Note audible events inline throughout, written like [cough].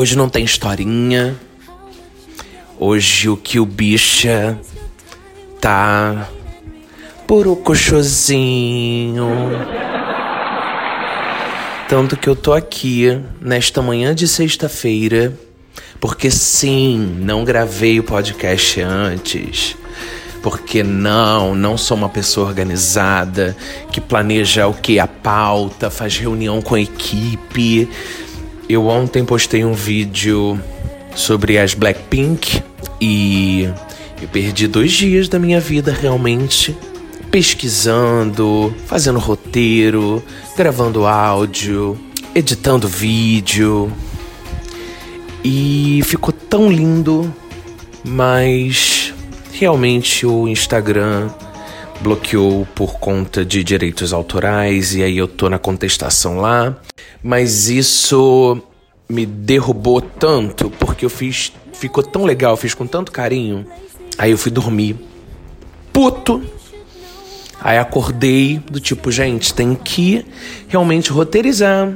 Hoje não tem historinha. Hoje o que o bicha tá purucochosinho. Tanto que eu tô aqui nesta manhã de sexta-feira, porque sim, não gravei o podcast antes. Porque não, não sou uma pessoa organizada que planeja o que? A pauta, faz reunião com a equipe. Eu ontem postei um vídeo sobre as Blackpink e eu perdi dois dias da minha vida realmente pesquisando, fazendo roteiro, gravando áudio, editando vídeo. E ficou tão lindo, mas realmente o Instagram bloqueou por conta de direitos autorais e aí eu tô na contestação lá. Mas isso me derrubou tanto porque eu fiz, ficou tão legal, fiz com tanto carinho. Aí eu fui dormir puto. Aí acordei do tipo, gente, tem que realmente roteirizar,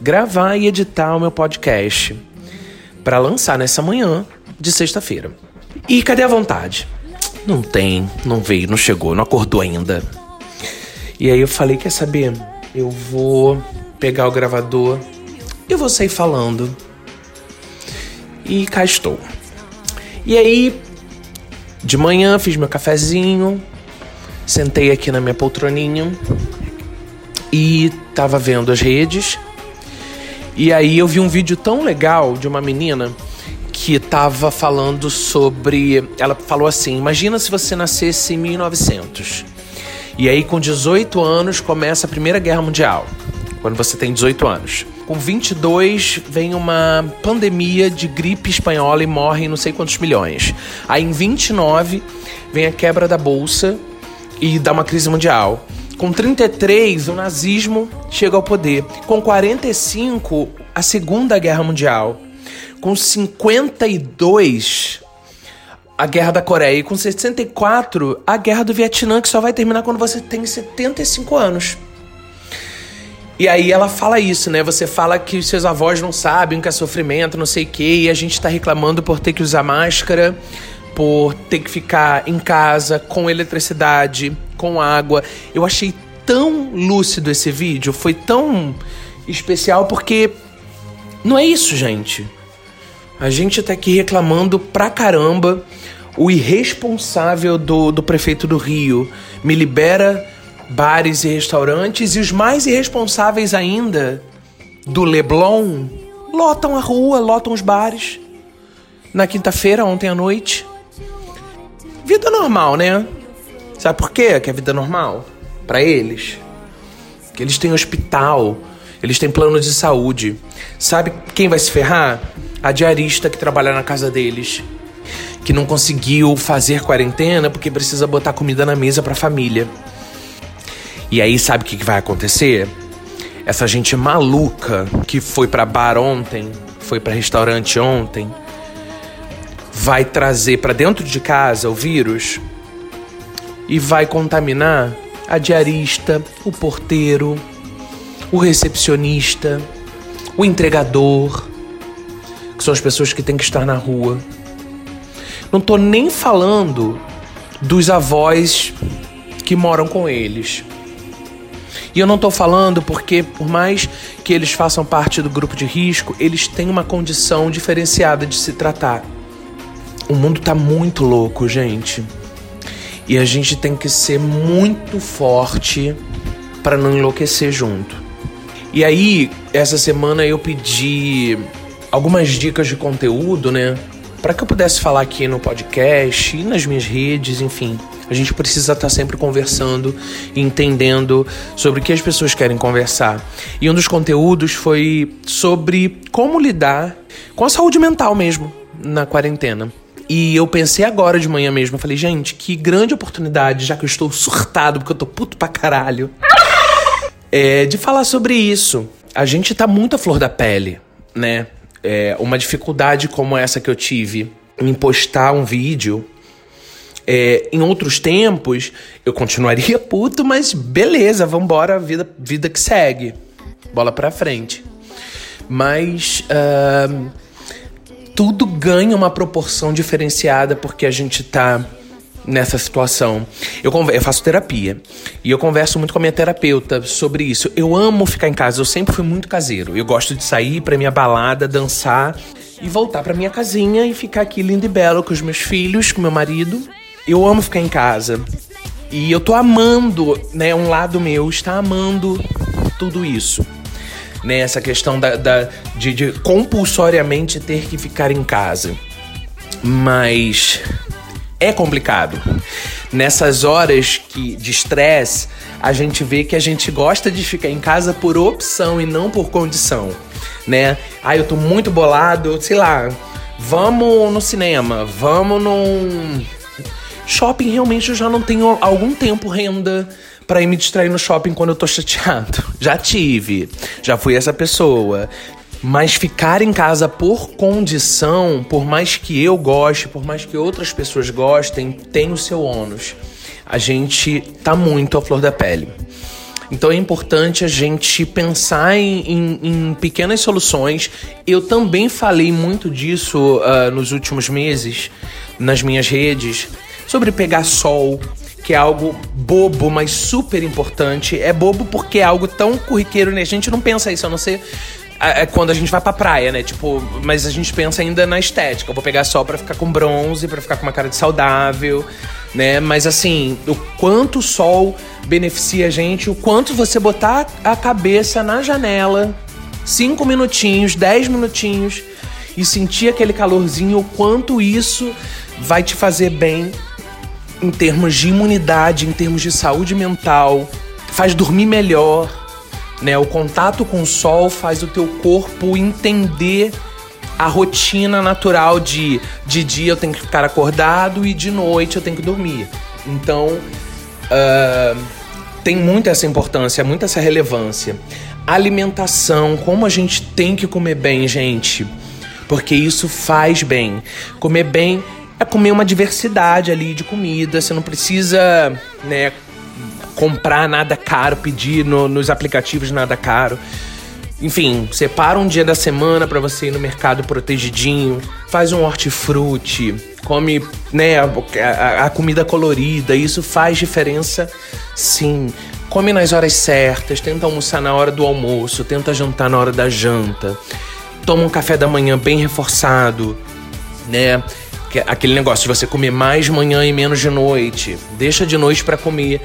gravar e editar o meu podcast para lançar nessa manhã de sexta-feira. E cadê a vontade? Não tem, não veio, não chegou, não acordou ainda. E aí eu falei, quer saber? Eu vou pegar o gravador e vou sair falando. E cá estou. E aí, de manhã fiz meu cafezinho, sentei aqui na minha poltroninha e tava vendo as redes. E aí eu vi um vídeo tão legal de uma menina que tava falando sobre. Ela falou assim: Imagina se você nascesse em 1900. E aí, com 18 anos, começa a Primeira Guerra Mundial. Quando você tem 18 anos. Com 22, vem uma pandemia de gripe espanhola e morrem não sei quantos milhões. Aí, em 29, vem a quebra da bolsa e dá uma crise mundial. Com 33, o nazismo chega ao poder. Com 45, a Segunda Guerra Mundial. Com 52, a Guerra da Coreia. E com 64, a Guerra do Vietnã, que só vai terminar quando você tem 75 anos. E aí ela fala isso, né? Você fala que os seus avós não sabem o que é sofrimento, não sei o quê, e a gente tá reclamando por ter que usar máscara, por ter que ficar em casa com eletricidade, com água. Eu achei tão lúcido esse vídeo, foi tão especial porque não é isso, gente. A gente tá aqui reclamando pra caramba. O irresponsável do, do prefeito do Rio me libera bares e restaurantes e os mais irresponsáveis ainda do Leblon lotam a rua, lotam os bares. Na quinta-feira, ontem à noite. Vida normal, né? Sabe por quê que é vida normal? Para eles. Que eles têm hospital, eles têm plano de saúde. Sabe quem vai se ferrar? A diarista que trabalha na casa deles. Que não conseguiu fazer quarentena porque precisa botar comida na mesa para a família. E aí, sabe o que, vai acontecer? Essa gente maluca que foi para bar ontem, foi para restaurante ontem, vai trazer para dentro de casa o vírus e vai contaminar a diarista, o porteiro, o recepcionista, o entregador, são as pessoas que têm que estar na rua. Não tô nem falando dos avós que moram com eles. E eu não estou falando porque, por mais que eles façam parte do grupo de risco, eles têm uma condição diferenciada de se tratar. O mundo tá muito louco, gente. E a gente tem que ser muito forte para não enlouquecer junto. E aí, essa semana eu pedi algumas dicas de conteúdo, né? para que eu pudesse falar aqui no podcast e nas minhas redes, enfim. A gente precisa estar sempre conversando entendendo sobre o que as pessoas querem conversar. E um dos conteúdos foi sobre como lidar com a saúde mental mesmo na quarentena. E eu pensei agora de manhã mesmo, eu falei, gente, que grande oportunidade, já que eu estou surtado, porque eu tô puto pra caralho, é, de falar sobre isso. A gente tá muito à flor da pele, né? É, uma dificuldade como essa que eu tive em postar um vídeo. É, em outros tempos, eu continuaria [laughs] puto, mas beleza, vambora, vida, vida que segue. Bola pra frente. Mas. Uh, tudo ganha uma proporção diferenciada porque a gente tá nessa situação. Eu, eu, faço terapia e eu converso muito com a minha terapeuta sobre isso. Eu amo ficar em casa, eu sempre fui muito caseiro. Eu gosto de sair para minha balada, dançar e voltar para minha casinha e ficar aqui lindo e belo com os meus filhos, com meu marido. Eu amo ficar em casa. E eu tô amando, né? Um lado meu está amando tudo isso né? Essa questão da, da de, de compulsoriamente ter que ficar em casa. Mas é complicado. Nessas horas que, de estresse, a gente vê que a gente gosta de ficar em casa por opção e não por condição, né? Ah, eu tô muito bolado, sei lá, vamos no cinema, vamos num shopping. Realmente eu já não tenho algum tempo renda para ir me distrair no shopping quando eu tô chateado. [laughs] Já tive, já fui essa pessoa. Mas ficar em casa por condição, por mais que eu goste, por mais que outras pessoas gostem, tem o seu ônus. A gente tá muito à flor da pele. Então é importante a gente pensar em, em, em pequenas soluções. Eu também falei muito disso uh, nos últimos meses nas minhas redes sobre pegar sol, que é algo bobo, mas super importante. É bobo porque é algo tão corriqueiro, né? A gente não pensa isso, a não ser é quando a gente vai pra praia, né? Tipo, mas a gente pensa ainda na estética. Eu vou pegar sol para ficar com bronze, para ficar com uma cara de saudável, né? Mas assim, o quanto o sol beneficia a gente, o quanto você botar a cabeça na janela, cinco minutinhos, dez minutinhos, e sentir aquele calorzinho, o quanto isso vai te fazer bem em termos de imunidade, em termos de saúde mental, faz dormir melhor, né? O contato com o sol faz o teu corpo entender a rotina natural de de dia eu tenho que ficar acordado e de noite eu tenho que dormir. Então uh, tem muita essa importância, muita essa relevância. Alimentação, como a gente tem que comer bem, gente, porque isso faz bem. Comer bem é comer uma diversidade ali de comida. Você não precisa, né, comprar nada caro, pedir no, nos aplicativos nada caro. Enfim, separa um dia da semana para você ir no mercado protegidinho, faz um hortifruti, come né, a, a, a comida colorida, isso faz diferença sim. Come nas horas certas, tenta almoçar na hora do almoço, tenta jantar na hora da janta. Toma um café da manhã bem reforçado, né? aquele negócio de você comer mais de manhã e menos de noite. Deixa de noite para comer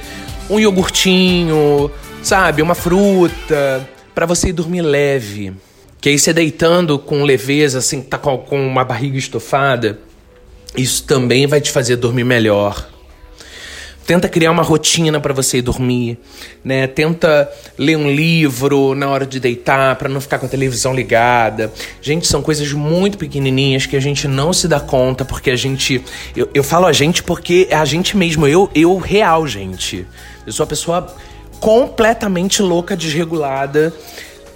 um iogurtinho, sabe, uma fruta, para você ir dormir leve. Que aí você deitando com leveza, assim, tá com, uma barriga estofada, isso também vai te fazer dormir melhor. Tenta criar uma rotina para você ir dormir, né? Tenta ler um livro na hora de deitar para não ficar com a televisão ligada. Gente, são coisas muito pequenininhas que a gente não se dá conta porque a gente eu, eu falo a gente porque é a gente mesmo, eu eu real, gente. Eu sou uma pessoa completamente louca, desregulada.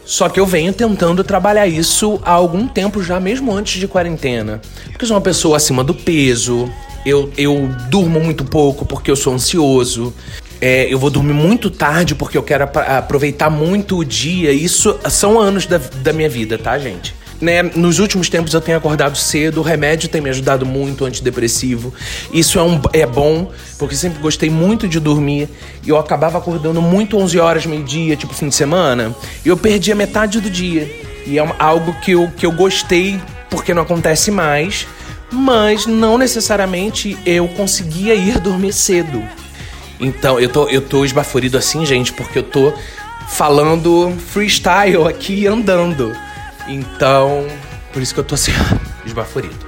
Só que eu venho tentando trabalhar isso há algum tempo já, mesmo antes de quarentena. Porque eu sou uma pessoa acima do peso, eu, eu durmo muito pouco porque eu sou ansioso. É, eu vou dormir muito tarde porque eu quero aproveitar muito o dia. Isso são anos da, da minha vida, tá, gente? Né, nos últimos tempos eu tenho acordado cedo, o remédio tem me ajudado muito, antidepressivo. Isso é, um, é bom, porque sempre gostei muito de dormir. E eu acabava acordando muito 11 horas, meio-dia, tipo fim de semana. E eu perdia metade do dia. E é algo que eu, que eu gostei porque não acontece mais mas não necessariamente eu conseguia ir [laughs] dormir cedo. Então, eu tô, eu tô esbaforido assim, gente, porque eu tô falando freestyle aqui andando. Então, por isso que eu tô assim, [laughs] esbaforido.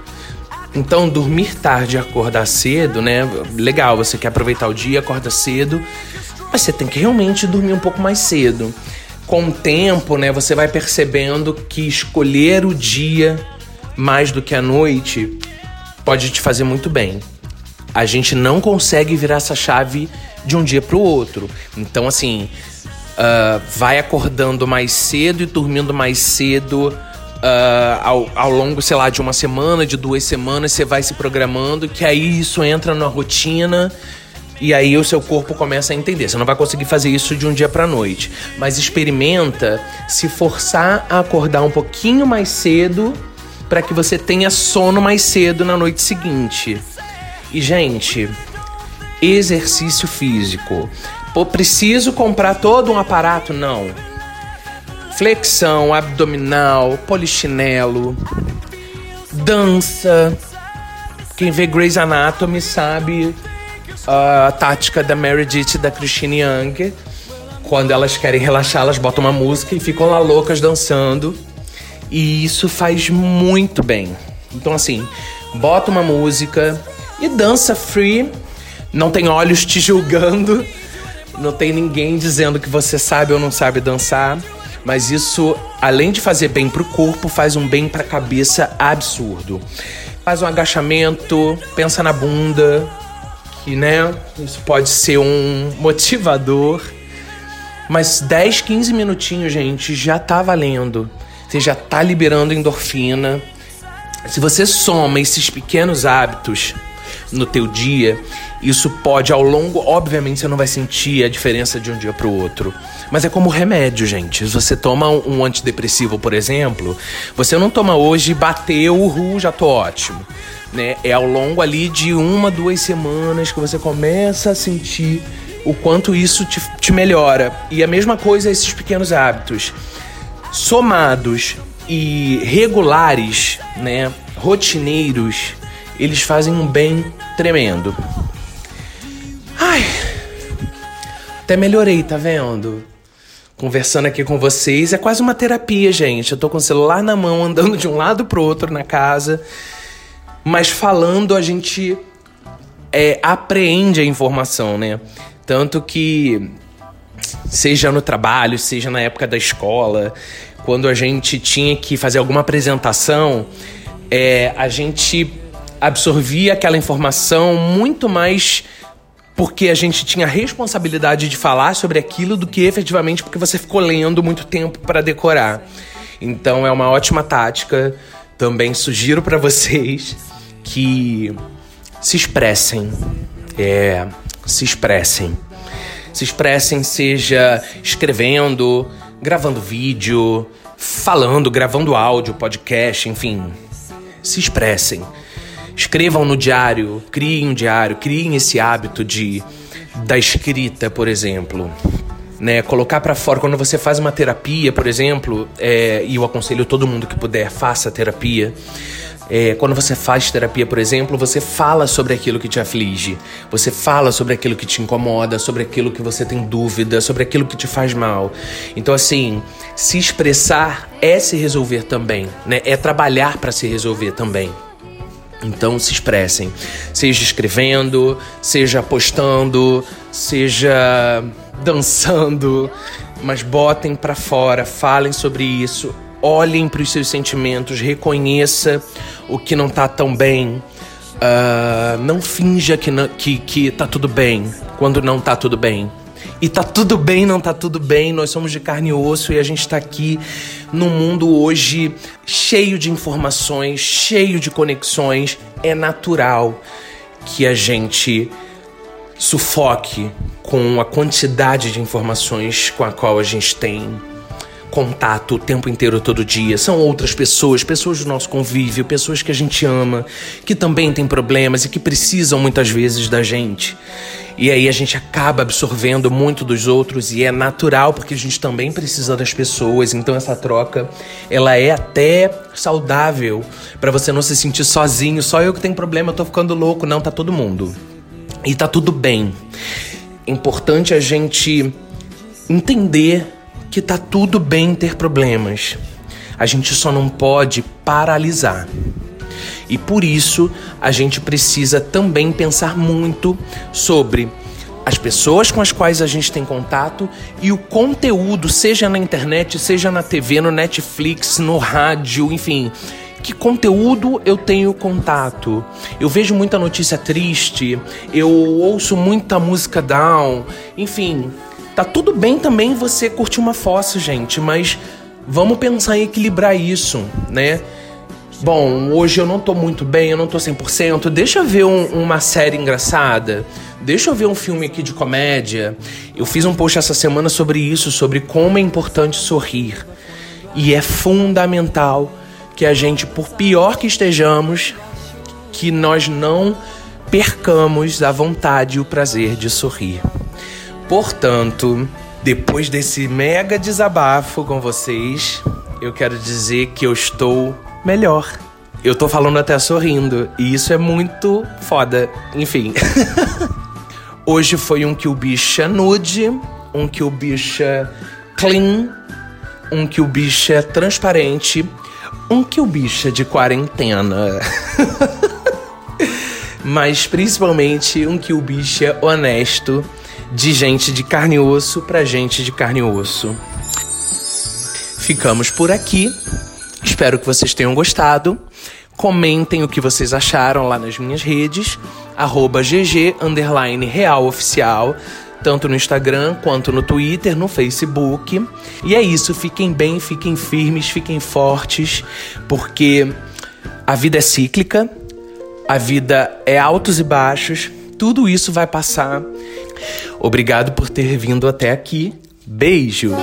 Então, dormir tarde e acordar cedo, né? Legal, você quer aproveitar o dia, acorda cedo, mas você tem que realmente dormir um pouco mais cedo. Com o tempo, né, você vai percebendo que escolher o dia mais do que a noite pode te fazer muito bem. A gente não consegue virar essa chave de um dia para o outro. Então, assim, uh, vai acordando mais cedo e dormindo mais cedo uh, ao, ao longo, sei lá, de uma semana, de duas semanas, você vai se programando, que aí isso entra na rotina e aí o seu corpo começa a entender. Você não vai conseguir fazer isso de um dia para noite, mas experimenta se forçar a acordar um pouquinho mais cedo para que você tenha sono mais cedo na noite seguinte. E gente, exercício físico. Pô, preciso comprar todo um aparato? Não flexão abdominal, polichinelo, dança. Quem vê Grey's Anatomy sabe a tática da Meredith e da Christine Young. Quando elas querem relaxar, elas botam uma música e ficam lá loucas dançando. E isso faz muito bem. Então, assim, bota uma música e dança free. Não tem olhos te julgando. Não tem ninguém dizendo que você sabe ou não sabe dançar. Mas isso, além de fazer bem pro corpo, faz um bem pra cabeça absurdo. Faz um agachamento, pensa na bunda, que né, isso pode ser um motivador. Mas 10, 15 minutinhos, gente, já tá valendo. Você já tá liberando endorfina. Se você soma esses pequenos hábitos no teu dia, isso pode ao longo, obviamente você não vai sentir a diferença de um dia para o outro, mas é como remédio, gente. Se você toma um antidepressivo, por exemplo, você não toma hoje, bateu, uhul, já tô ótimo. Né? É ao longo ali de uma, duas semanas que você começa a sentir o quanto isso te, te melhora. E a mesma coisa esses pequenos hábitos. Somados e regulares, né? Rotineiros, eles fazem um bem tremendo. Até melhorei, tá vendo? Conversando aqui com vocês é quase uma terapia, gente. Eu tô com o celular na mão, andando de um lado pro outro na casa, mas falando a gente é, apreende a informação, né? Tanto que, seja no trabalho, seja na época da escola, quando a gente tinha que fazer alguma apresentação, é, a gente absorvia aquela informação muito mais porque a gente tinha responsabilidade de falar sobre aquilo do que efetivamente porque você ficou lendo muito tempo para decorar. Então é uma ótima tática. Também sugiro para vocês que se expressem. É, se expressem. Se expressem, seja escrevendo, gravando vídeo, falando, gravando áudio, podcast, enfim. Se expressem. Escrevam no diário, criem um diário, criem esse hábito de da escrita, por exemplo. Né, colocar para fora quando você faz uma terapia, por exemplo, é, e eu aconselho todo mundo que puder faça terapia. É, quando você faz terapia, por exemplo, você fala sobre aquilo que te aflige, você fala sobre aquilo que te incomoda, sobre aquilo que você tem dúvida, sobre aquilo que te faz mal. Então, assim, se expressar é se resolver também, né? É trabalhar para se resolver também. Então se expressem, seja escrevendo, seja postando, seja dançando, mas botem para fora, falem sobre isso, olhem para os seus sentimentos, reconheça o que não tá tão bem. Uh, não finja que, não, que, que tá tudo bem quando não tá tudo bem. E tá tudo bem, não tá tudo bem, nós somos de carne e osso e a gente tá aqui num mundo hoje cheio de informações, cheio de conexões. É natural que a gente sufoque com a quantidade de informações com a qual a gente tem contato o tempo inteiro, todo dia. São outras pessoas, pessoas do nosso convívio, pessoas que a gente ama, que também têm problemas e que precisam muitas vezes da gente. E aí a gente acaba absorvendo muito dos outros e é natural porque a gente também precisa das pessoas. Então essa troca, ela é até saudável para você não se sentir sozinho, só eu que tenho problema, eu tô ficando louco, não, tá todo mundo. E tá tudo bem. Importante a gente entender que tá tudo bem ter problemas. A gente só não pode paralisar. E por isso a gente precisa também pensar muito sobre as pessoas com as quais a gente tem contato e o conteúdo, seja na internet, seja na TV, no Netflix, no rádio, enfim. Que conteúdo eu tenho contato? Eu vejo muita notícia triste, eu ouço muita música down, enfim. Tá tudo bem também você curtir uma fossa, gente, mas vamos pensar em equilibrar isso, né? Bom, hoje eu não tô muito bem, eu não tô 100%. Deixa eu ver um, uma série engraçada. Deixa eu ver um filme aqui de comédia. Eu fiz um post essa semana sobre isso, sobre como é importante sorrir. E é fundamental que a gente, por pior que estejamos, que nós não percamos a vontade e o prazer de sorrir. Portanto, depois desse mega desabafo com vocês, eu quero dizer que eu estou melhor. Eu tô falando até sorrindo, e isso é muito foda. Enfim. [laughs] Hoje foi um que o bicha nude, um que o bicha clean, um que o bicha transparente, um que o bicha de quarentena. [laughs] Mas principalmente um que o bicha honesto, de gente de carne e osso pra gente de carne e osso. Ficamos por aqui. Espero que vocês tenham gostado. Comentem o que vocês acharam lá nas minhas redes, arroba GG Real Oficial, tanto no Instagram quanto no Twitter, no Facebook. E é isso, fiquem bem, fiquem firmes, fiquem fortes, porque a vida é cíclica, a vida é altos e baixos, tudo isso vai passar. Obrigado por ter vindo até aqui. Beijo!